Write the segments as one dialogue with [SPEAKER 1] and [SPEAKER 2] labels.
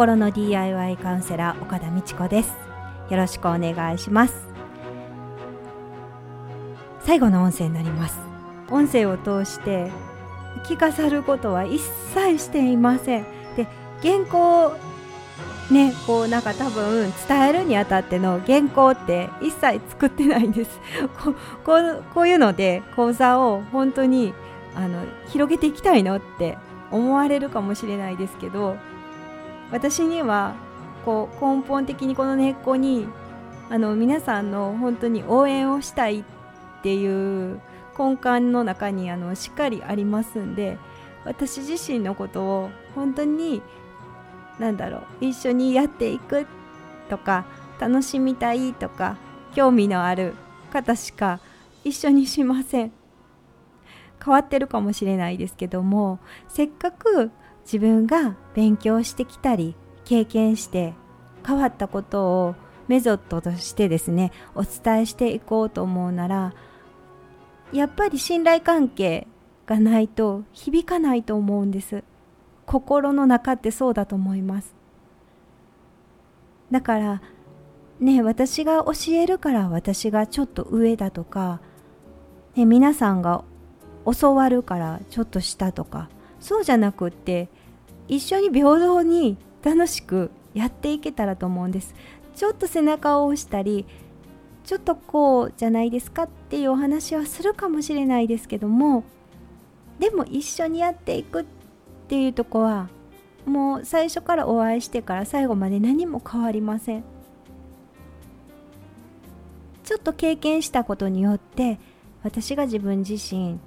[SPEAKER 1] 心の DIY カウンセラー岡田美智子です。よろしくお願いします。最後の音声になります。音声を通して着飾ることは一切していません。で原稿ねこうなんか多分伝えるにあたっての原稿って一切作ってないんです。こ こうこういうので講座を本当にあの広げていきたいのって思われるかもしれないですけど私にはこう根本的にこの根っこにあの皆さんの本当に応援をしたいっていう根幹の中にあのしっかりありますんで私自身のことを本当に何だろう一緒にやっていくとか楽しみたいとか興味のある方しか一緒にしません。変わってるかもしれないですけどもせっかく自分が勉強してきたり経験して変わったことをメソッドとしてですねお伝えしていこうと思うならやっぱり信頼関係がないと響かないと思うんです。心の中ってそうだと思います。だからね私が教えるから私がちょっと上だとか、ね、皆さんが教わるからちょっと下とかそうじゃなくって一緒に平等に楽しくやっていけたらと思うんです。ちょっと背中を押したりちょっとこうじゃないですかっていうお話はするかもしれないですけどもでも一緒にやっていくっていうとこはもう最初からお会いしてから最後まで何も変わりません。ちょっと経験したことによって私が自分自身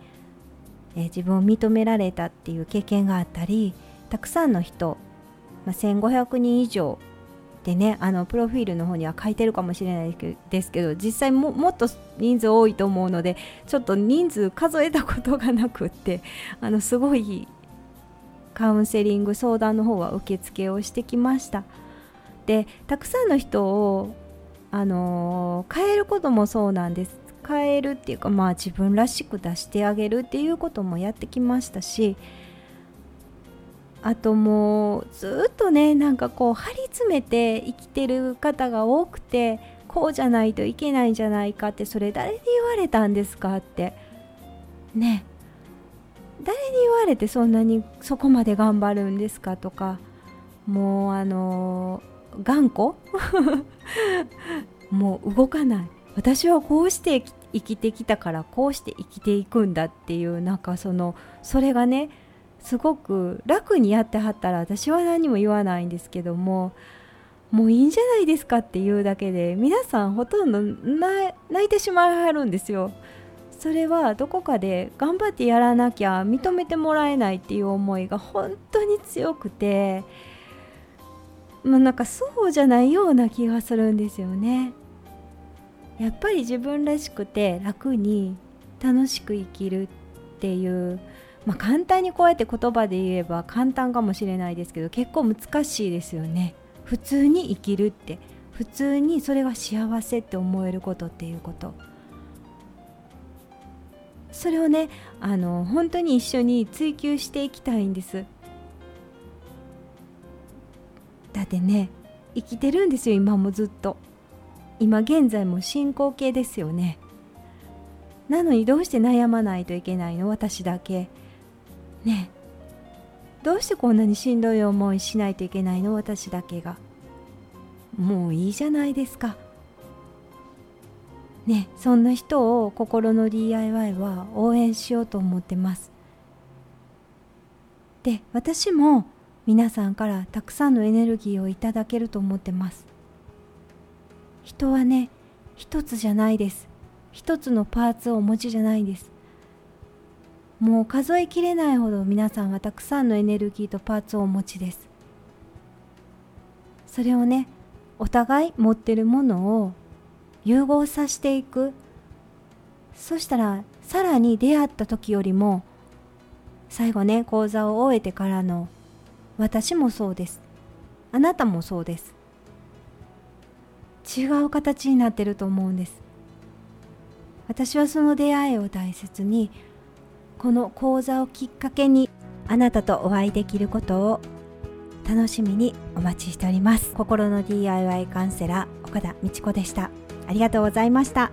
[SPEAKER 1] え自分を認められたっていう経験があったりたくさんの人、まあ、1500人以上でねあのプロフィールの方には書いてるかもしれないですけど実際ももっと人数多いと思うのでちょっと人数数えたことがなくってあのすごいカウンセリング相談の方は受付をしてきました。でたくさんの人をあの変えることもそうなんです。変えるっていうかまあ自分らしく出してあげるっていうこともやってきましたしあともうずっとねなんかこう張り詰めて生きてる方が多くてこうじゃないといけないんじゃないかってそれ誰に言われたんですかってね誰に言われてそんなにそこまで頑張るんですかとかもうあの頑固？もう動かない。私はこうして生きてきたからこうして生きていくんだっていうなんかそのそれがねすごく楽にやってはったら私は何も言わないんですけどももういいんじゃないですかっていうだけで皆さんほとんど泣いてしまいはるんですよ。それはどこかで頑張ってやらなきゃ認めてもらえないっていう思いが本当に強くてまあなんかそうじゃないような気がするんですよね。やっぱり自分らしくて楽に楽しく生きるっていう、まあ、簡単にこうやって言葉で言えば簡単かもしれないですけど結構難しいですよね。普通に生きるって。普通にそれが幸せって思えることっていうこと。それをねあの本当に一緒に追求していきたいんです。だってね生きてるんですよ今もずっと。今現在も進行形ですよね。なのにどうして悩まないといけないの？私だけ。ね。どうしてこんなにしんどい思いしないといけないの？私だけが。もういいじゃないですか。ね。そんな人を心の DIY は応援しようと思ってます。で私も皆さんからたくさんのエネルギーをいただけると思ってます。人はね一つじゃないです。一つのパーツをお持ちじゃないです。もう数えきれないほど皆さんはたくさんのエネルギーとパーツをお持ちです。それをねお互い持ってるものを融合させていく。そしたらさらに出会った時よりも最後ね講座を終えてからの私もそうです。あなたもそうです。違う形になってると思うんです。私はその出会いを大切にこの講座をきっかけにあなたとお会いできることを楽しみにお待ちしております。心の DIY カウンセラー岡田美智子でした。ありがとうございました。